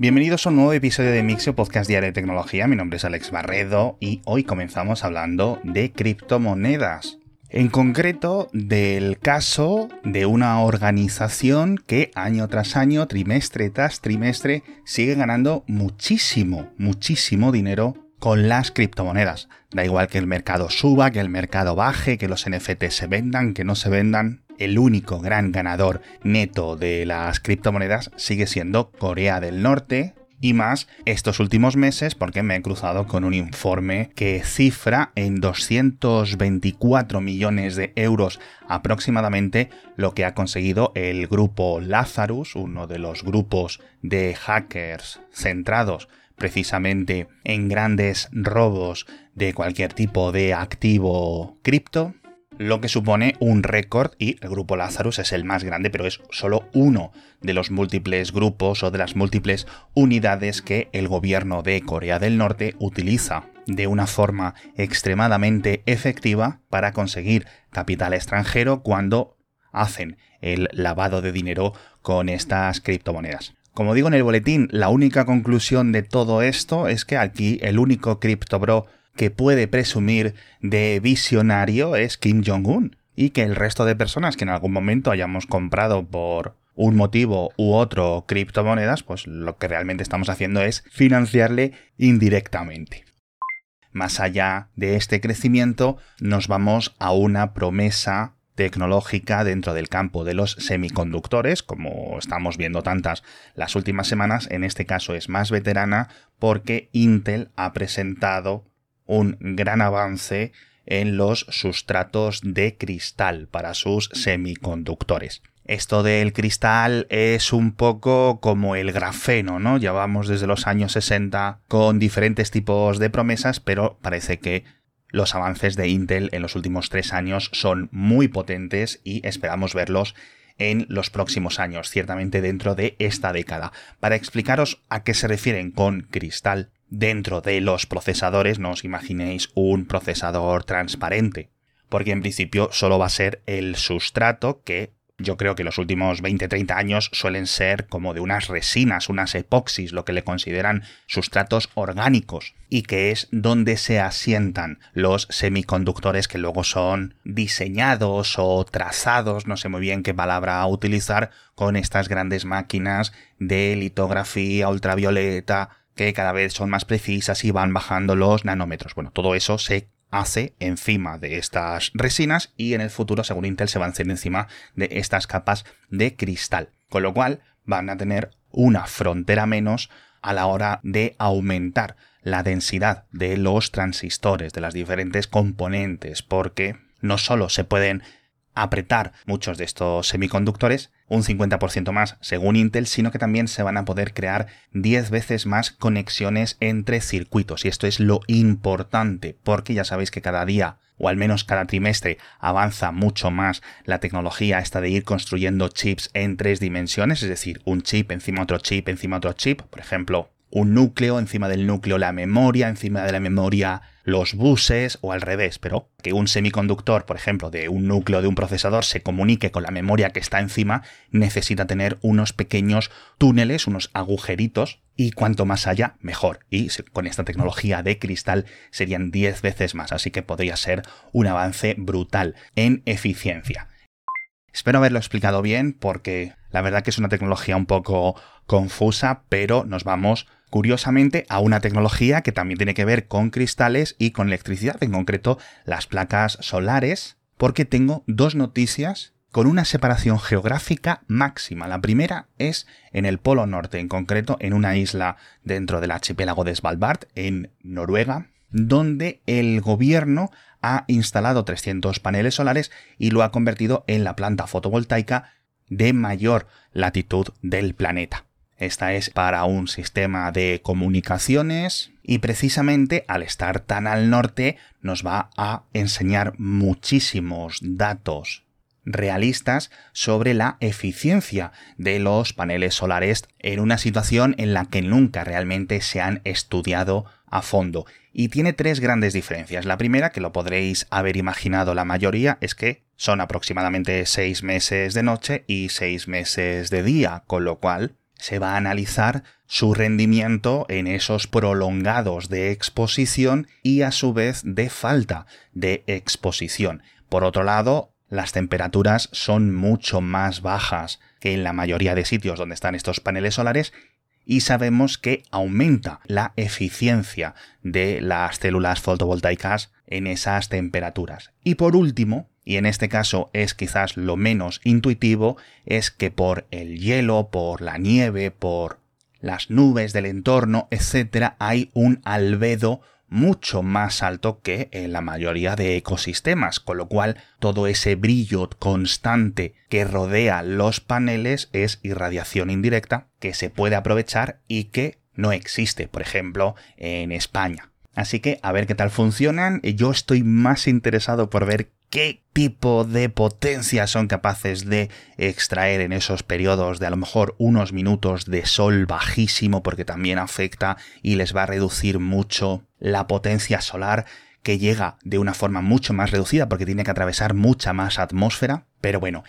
Bienvenidos a un nuevo episodio de Mixio Podcast Diario de Tecnología. Mi nombre es Alex Barredo y hoy comenzamos hablando de criptomonedas. En concreto, del caso de una organización que año tras año, trimestre tras trimestre, sigue ganando muchísimo, muchísimo dinero con las criptomonedas. Da igual que el mercado suba, que el mercado baje, que los NFT se vendan, que no se vendan el único gran ganador neto de las criptomonedas sigue siendo Corea del Norte, y más estos últimos meses porque me he cruzado con un informe que cifra en 224 millones de euros aproximadamente lo que ha conseguido el grupo Lazarus, uno de los grupos de hackers centrados precisamente en grandes robos de cualquier tipo de activo cripto lo que supone un récord y el grupo Lazarus es el más grande, pero es solo uno de los múltiples grupos o de las múltiples unidades que el gobierno de Corea del Norte utiliza de una forma extremadamente efectiva para conseguir capital extranjero cuando hacen el lavado de dinero con estas criptomonedas. Como digo en el boletín, la única conclusión de todo esto es que aquí el único criptobro que puede presumir de visionario es Kim Jong-un y que el resto de personas que en algún momento hayamos comprado por un motivo u otro criptomonedas, pues lo que realmente estamos haciendo es financiarle indirectamente. Más allá de este crecimiento, nos vamos a una promesa tecnológica dentro del campo de los semiconductores, como estamos viendo tantas las últimas semanas, en este caso es más veterana porque Intel ha presentado un gran avance en los sustratos de cristal para sus semiconductores. Esto del cristal es un poco como el grafeno, ¿no? Llevamos desde los años 60 con diferentes tipos de promesas, pero parece que los avances de Intel en los últimos tres años son muy potentes y esperamos verlos en los próximos años, ciertamente dentro de esta década. Para explicaros a qué se refieren con cristal, dentro de los procesadores no os imaginéis un procesador transparente, porque en principio solo va a ser el sustrato que yo creo que los últimos 20-30 años suelen ser como de unas resinas, unas epoxis, lo que le consideran sustratos orgánicos, y que es donde se asientan los semiconductores que luego son diseñados o trazados, no sé muy bien qué palabra utilizar, con estas grandes máquinas de litografía ultravioleta, que cada vez son más precisas y van bajando los nanómetros. Bueno, todo eso se hace encima de estas resinas y en el futuro, según Intel, se van a hacer encima de estas capas de cristal. Con lo cual van a tener una frontera menos a la hora de aumentar la densidad de los transistores, de las diferentes componentes, porque no solo se pueden apretar muchos de estos semiconductores, un 50% más según Intel, sino que también se van a poder crear 10 veces más conexiones entre circuitos. Y esto es lo importante, porque ya sabéis que cada día o al menos cada trimestre avanza mucho más la tecnología esta de ir construyendo chips en tres dimensiones, es decir, un chip encima otro chip encima otro chip, por ejemplo, un núcleo, encima del núcleo la memoria, encima de la memoria los buses o al revés, pero que un semiconductor, por ejemplo, de un núcleo de un procesador se comunique con la memoria que está encima, necesita tener unos pequeños túneles, unos agujeritos, y cuanto más allá, mejor. Y con esta tecnología de cristal serían 10 veces más, así que podría ser un avance brutal en eficiencia. Espero haberlo explicado bien porque la verdad que es una tecnología un poco confusa, pero nos vamos curiosamente a una tecnología que también tiene que ver con cristales y con electricidad, en concreto las placas solares, porque tengo dos noticias con una separación geográfica máxima. La primera es en el Polo Norte, en concreto en una isla dentro del archipiélago de Svalbard, en Noruega, donde el gobierno ha instalado 300 paneles solares y lo ha convertido en la planta fotovoltaica de mayor latitud del planeta. Esta es para un sistema de comunicaciones y precisamente al estar tan al norte nos va a enseñar muchísimos datos realistas sobre la eficiencia de los paneles solares en una situación en la que nunca realmente se han estudiado a fondo. Y tiene tres grandes diferencias. La primera, que lo podréis haber imaginado la mayoría, es que son aproximadamente seis meses de noche y seis meses de día, con lo cual se va a analizar su rendimiento en esos prolongados de exposición y a su vez de falta de exposición. Por otro lado, las temperaturas son mucho más bajas que en la mayoría de sitios donde están estos paneles solares y sabemos que aumenta la eficiencia de las células fotovoltaicas en esas temperaturas. Y por último, y en este caso es quizás lo menos intuitivo, es que por el hielo, por la nieve, por las nubes del entorno, etc., hay un albedo mucho más alto que en la mayoría de ecosistemas, con lo cual todo ese brillo constante que rodea los paneles es irradiación indirecta que se puede aprovechar y que no existe, por ejemplo, en España. Así que a ver qué tal funcionan. Yo estoy más interesado por ver qué tipo de potencia son capaces de extraer en esos periodos de a lo mejor unos minutos de sol bajísimo porque también afecta y les va a reducir mucho la potencia solar que llega de una forma mucho más reducida porque tiene que atravesar mucha más atmósfera. Pero bueno,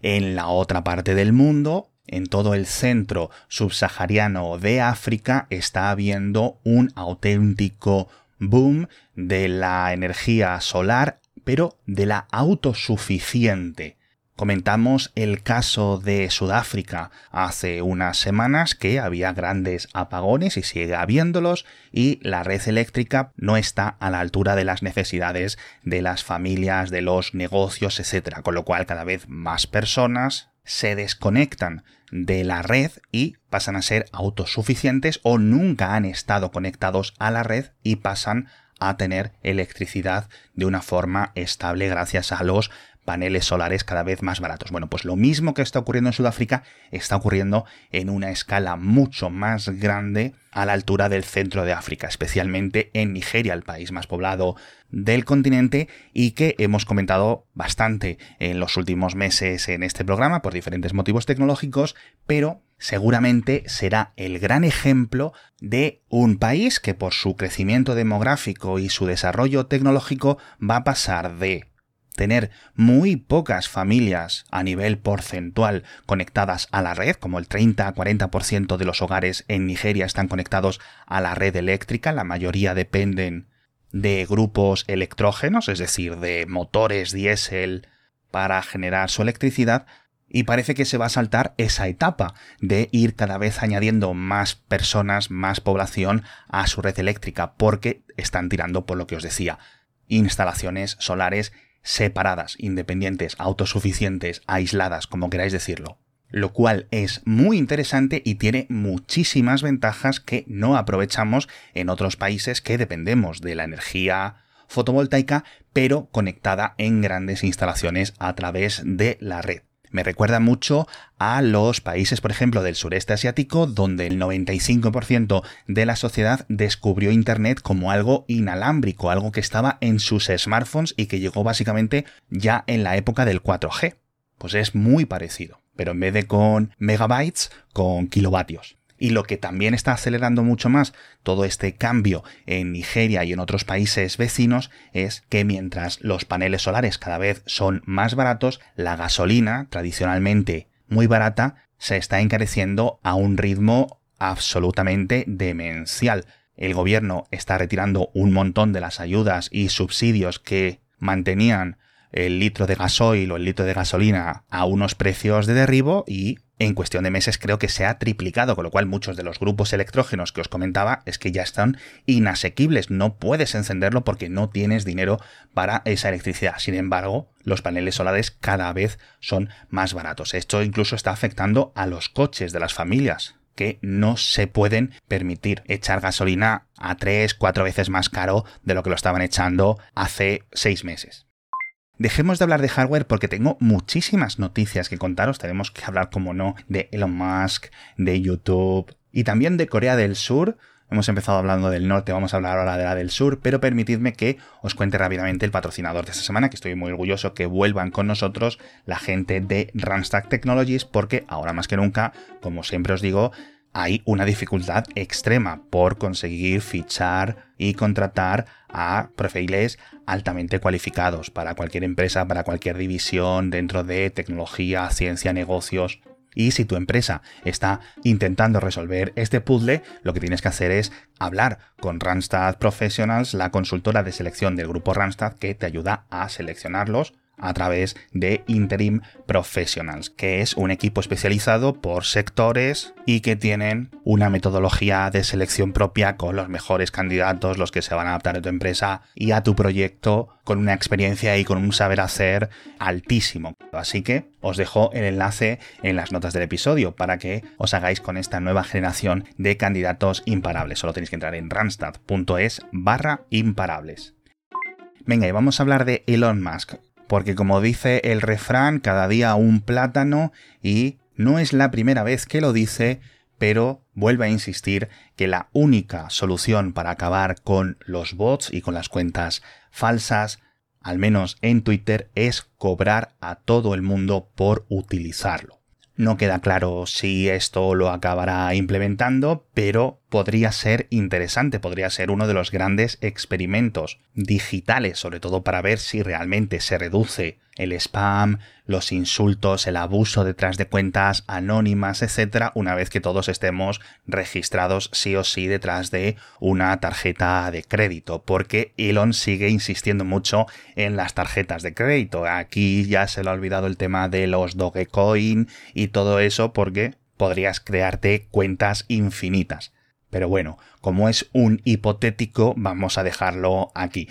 en la otra parte del mundo, en todo el centro subsahariano de África, está habiendo un auténtico boom de la energía solar pero de la autosuficiente. Comentamos el caso de Sudáfrica hace unas semanas que había grandes apagones y sigue habiéndolos y la red eléctrica no está a la altura de las necesidades de las familias, de los negocios, etc. Con lo cual cada vez más personas se desconectan de la red y pasan a ser autosuficientes o nunca han estado conectados a la red y pasan a tener electricidad de una forma estable gracias a los paneles solares cada vez más baratos. Bueno, pues lo mismo que está ocurriendo en Sudáfrica está ocurriendo en una escala mucho más grande a la altura del centro de África, especialmente en Nigeria, el país más poblado del continente y que hemos comentado bastante en los últimos meses en este programa por diferentes motivos tecnológicos, pero seguramente será el gran ejemplo de un país que por su crecimiento demográfico y su desarrollo tecnológico va a pasar de tener muy pocas familias a nivel porcentual conectadas a la red, como el 30-40% de los hogares en Nigeria están conectados a la red eléctrica, la mayoría dependen de grupos electrógenos, es decir, de motores diésel para generar su electricidad, y parece que se va a saltar esa etapa de ir cada vez añadiendo más personas, más población a su red eléctrica, porque están tirando por lo que os decía, instalaciones solares separadas, independientes, autosuficientes, aisladas, como queráis decirlo lo cual es muy interesante y tiene muchísimas ventajas que no aprovechamos en otros países que dependemos de la energía fotovoltaica, pero conectada en grandes instalaciones a través de la red. Me recuerda mucho a los países, por ejemplo, del sureste asiático, donde el 95% de la sociedad descubrió Internet como algo inalámbrico, algo que estaba en sus smartphones y que llegó básicamente ya en la época del 4G. Pues es muy parecido pero en vez de con megabytes, con kilovatios. Y lo que también está acelerando mucho más todo este cambio en Nigeria y en otros países vecinos es que mientras los paneles solares cada vez son más baratos, la gasolina, tradicionalmente muy barata, se está encareciendo a un ritmo absolutamente demencial. El gobierno está retirando un montón de las ayudas y subsidios que mantenían el litro de gasoil o el litro de gasolina a unos precios de derribo y en cuestión de meses creo que se ha triplicado, con lo cual muchos de los grupos electrógenos que os comentaba es que ya están inasequibles, no puedes encenderlo porque no tienes dinero para esa electricidad. Sin embargo, los paneles solares cada vez son más baratos. Esto incluso está afectando a los coches de las familias que no se pueden permitir echar gasolina a 3, 4 veces más caro de lo que lo estaban echando hace 6 meses. Dejemos de hablar de hardware porque tengo muchísimas noticias que contaros. Tenemos que hablar, como no, de Elon Musk, de YouTube y también de Corea del Sur. Hemos empezado hablando del norte, vamos a hablar ahora de la del sur, pero permitidme que os cuente rápidamente el patrocinador de esta semana, que estoy muy orgulloso que vuelvan con nosotros la gente de Randstad Technologies, porque ahora más que nunca, como siempre os digo, hay una dificultad extrema por conseguir fichar y contratar a perfiles altamente cualificados para cualquier empresa, para cualquier división dentro de tecnología, ciencia, negocios. Y si tu empresa está intentando resolver este puzzle, lo que tienes que hacer es hablar con Randstad Professionals, la consultora de selección del grupo Randstad que te ayuda a seleccionarlos a través de Interim Professionals, que es un equipo especializado por sectores y que tienen una metodología de selección propia con los mejores candidatos, los que se van a adaptar a tu empresa y a tu proyecto con una experiencia y con un saber hacer altísimo. Así que os dejo el enlace en las notas del episodio para que os hagáis con esta nueva generación de candidatos imparables. Solo tenéis que entrar en randstad.es barra imparables. Venga, y vamos a hablar de Elon Musk porque como dice el refrán, cada día un plátano y no es la primera vez que lo dice, pero vuelve a insistir que la única solución para acabar con los bots y con las cuentas falsas, al menos en Twitter, es cobrar a todo el mundo por utilizarlo. No queda claro si esto lo acabará implementando, pero podría ser interesante, podría ser uno de los grandes experimentos digitales, sobre todo para ver si realmente se reduce el spam, los insultos, el abuso detrás de cuentas anónimas, etcétera, una vez que todos estemos registrados sí o sí detrás de una tarjeta de crédito, porque Elon sigue insistiendo mucho en las tarjetas de crédito. Aquí ya se le ha olvidado el tema de los Dogecoin y todo eso porque podrías crearte cuentas infinitas. Pero bueno, como es un hipotético, vamos a dejarlo aquí.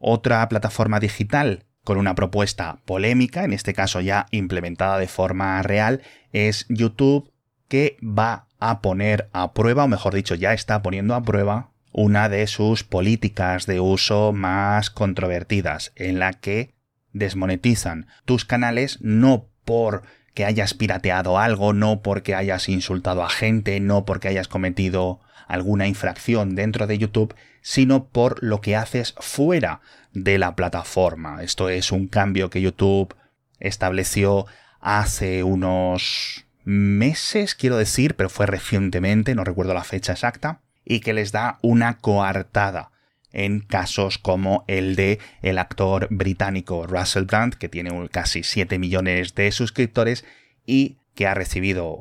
Otra plataforma digital con una propuesta polémica, en este caso ya implementada de forma real, es YouTube, que va a poner a prueba, o mejor dicho, ya está poniendo a prueba una de sus políticas de uso más controvertidas, en la que desmonetizan tus canales no por que hayas pirateado algo, no porque hayas insultado a gente, no porque hayas cometido alguna infracción dentro de YouTube, sino por lo que haces fuera de la plataforma. Esto es un cambio que YouTube estableció hace unos meses, quiero decir, pero fue recientemente, no recuerdo la fecha exacta, y que les da una coartada en casos como el de el actor británico Russell Brand, que tiene casi 7 millones de suscriptores y que ha recibido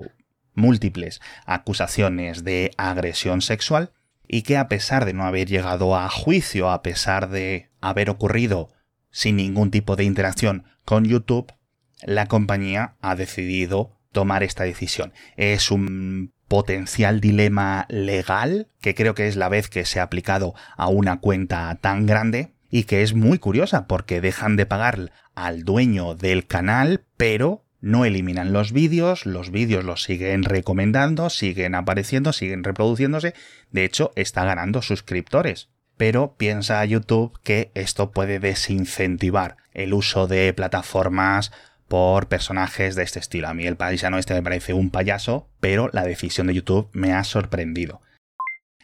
múltiples acusaciones de agresión sexual y que a pesar de no haber llegado a juicio, a pesar de haber ocurrido sin ningún tipo de interacción con YouTube, la compañía ha decidido tomar esta decisión. Es un potencial dilema legal que creo que es la vez que se ha aplicado a una cuenta tan grande y que es muy curiosa porque dejan de pagar al dueño del canal, pero no eliminan los vídeos, los vídeos los siguen recomendando, siguen apareciendo, siguen reproduciéndose, de hecho está ganando suscriptores. Pero piensa YouTube que esto puede desincentivar el uso de plataformas por personajes de este estilo. A mí el paisano este me parece un payaso, pero la decisión de YouTube me ha sorprendido.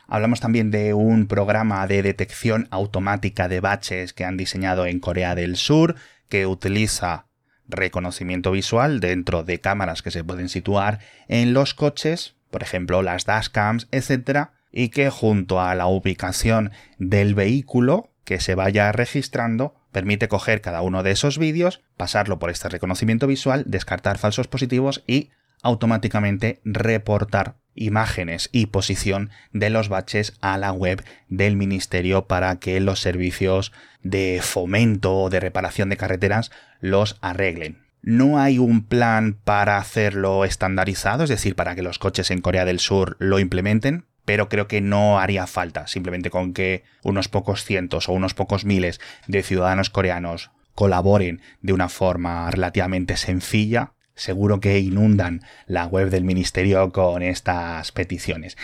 Hablamos también de un programa de detección automática de baches que han diseñado en Corea del Sur, que utiliza reconocimiento visual dentro de cámaras que se pueden situar en los coches, por ejemplo las dashcams, etc. Y que junto a la ubicación del vehículo que se vaya registrando, permite coger cada uno de esos vídeos, pasarlo por este reconocimiento visual, descartar falsos positivos y automáticamente reportar imágenes y posición de los baches a la web del ministerio para que los servicios de fomento o de reparación de carreteras los arreglen. No hay un plan para hacerlo estandarizado, es decir, para que los coches en Corea del Sur lo implementen, pero creo que no haría falta, simplemente con que unos pocos cientos o unos pocos miles de ciudadanos coreanos colaboren de una forma relativamente sencilla, seguro que inundan la web del ministerio con estas peticiones.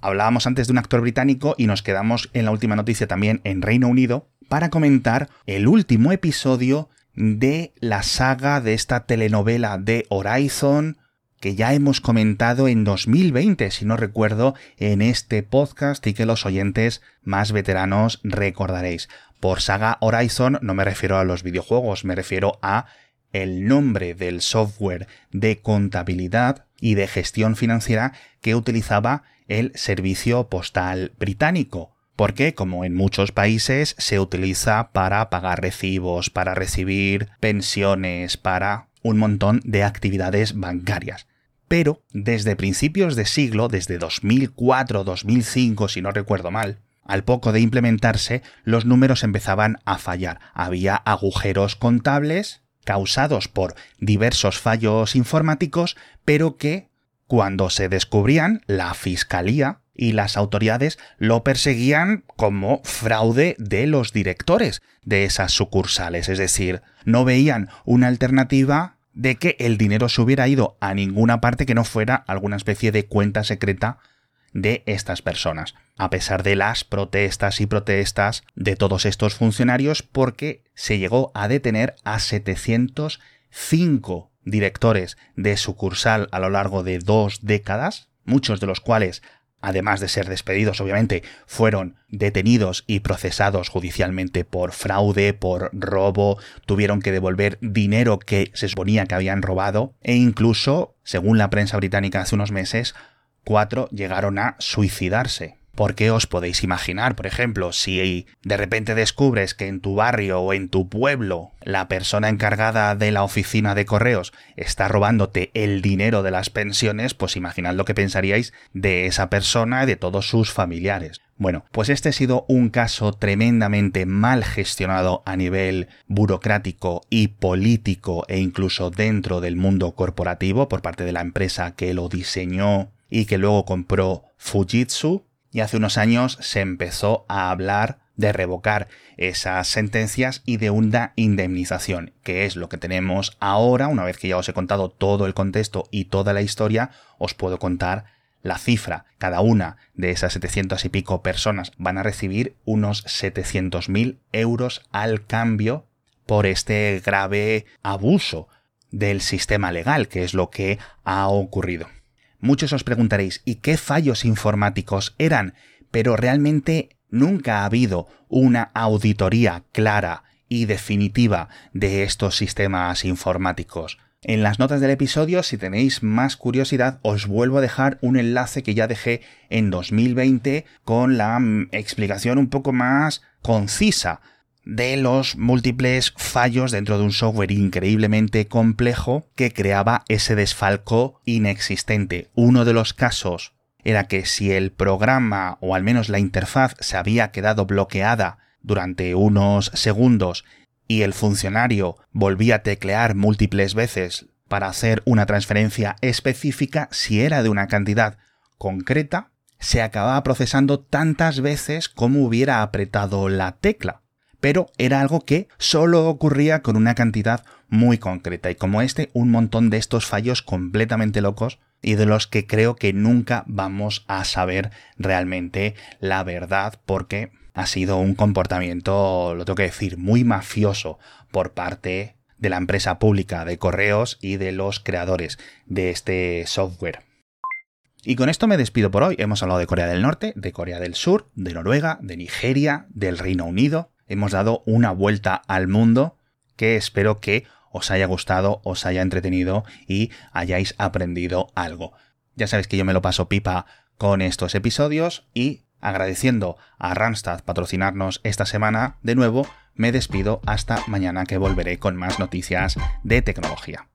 Hablábamos antes de un actor británico y nos quedamos en la última noticia también en Reino Unido para comentar el último episodio de la saga de esta telenovela de Horizon que ya hemos comentado en 2020, si no recuerdo, en este podcast y que los oyentes más veteranos recordaréis. Por saga Horizon no me refiero a los videojuegos, me refiero a el nombre del software de contabilidad y de gestión financiera que utilizaba el servicio postal británico porque como en muchos países se utiliza para pagar recibos, para recibir pensiones, para un montón de actividades bancarias. Pero desde principios de siglo, desde 2004-2005, si no recuerdo mal, al poco de implementarse, los números empezaban a fallar. Había agujeros contables causados por diversos fallos informáticos, pero que, cuando se descubrían, la Fiscalía y las autoridades lo perseguían como fraude de los directores de esas sucursales, es decir, no veían una alternativa de que el dinero se hubiera ido a ninguna parte que no fuera alguna especie de cuenta secreta de estas personas, a pesar de las protestas y protestas de todos estos funcionarios, porque se llegó a detener a 705 directores de sucursal a lo largo de dos décadas, muchos de los cuales además de ser despedidos, obviamente, fueron detenidos y procesados judicialmente por fraude, por robo, tuvieron que devolver dinero que se suponía que habían robado, e incluso, según la prensa británica hace unos meses, cuatro llegaron a suicidarse. Porque os podéis imaginar, por ejemplo, si de repente descubres que en tu barrio o en tu pueblo la persona encargada de la oficina de correos está robándote el dinero de las pensiones, pues imaginad lo que pensaríais de esa persona y de todos sus familiares. Bueno, pues este ha sido un caso tremendamente mal gestionado a nivel burocrático y político e incluso dentro del mundo corporativo por parte de la empresa que lo diseñó y que luego compró Fujitsu hace unos años se empezó a hablar de revocar esas sentencias y de una indemnización, que es lo que tenemos ahora, una vez que ya os he contado todo el contexto y toda la historia, os puedo contar la cifra. Cada una de esas 700 y pico personas van a recibir unos 700.000 euros al cambio por este grave abuso del sistema legal, que es lo que ha ocurrido. Muchos os preguntaréis, ¿y qué fallos informáticos eran? Pero realmente nunca ha habido una auditoría clara y definitiva de estos sistemas informáticos. En las notas del episodio, si tenéis más curiosidad, os vuelvo a dejar un enlace que ya dejé en 2020 con la mm, explicación un poco más concisa de los múltiples fallos dentro de un software increíblemente complejo que creaba ese desfalco inexistente. Uno de los casos era que si el programa o al menos la interfaz se había quedado bloqueada durante unos segundos y el funcionario volvía a teclear múltiples veces para hacer una transferencia específica, si era de una cantidad concreta, se acababa procesando tantas veces como hubiera apretado la tecla pero era algo que solo ocurría con una cantidad muy concreta y como este un montón de estos fallos completamente locos y de los que creo que nunca vamos a saber realmente la verdad porque ha sido un comportamiento, lo tengo que decir, muy mafioso por parte de la empresa pública de correos y de los creadores de este software. Y con esto me despido por hoy. Hemos hablado de Corea del Norte, de Corea del Sur, de Noruega, de Nigeria, del Reino Unido, hemos dado una vuelta al mundo que espero que os haya gustado, os haya entretenido y hayáis aprendido algo. Ya sabéis que yo me lo paso pipa con estos episodios y agradeciendo a Randstad patrocinarnos esta semana, de nuevo me despido hasta mañana que volveré con más noticias de tecnología.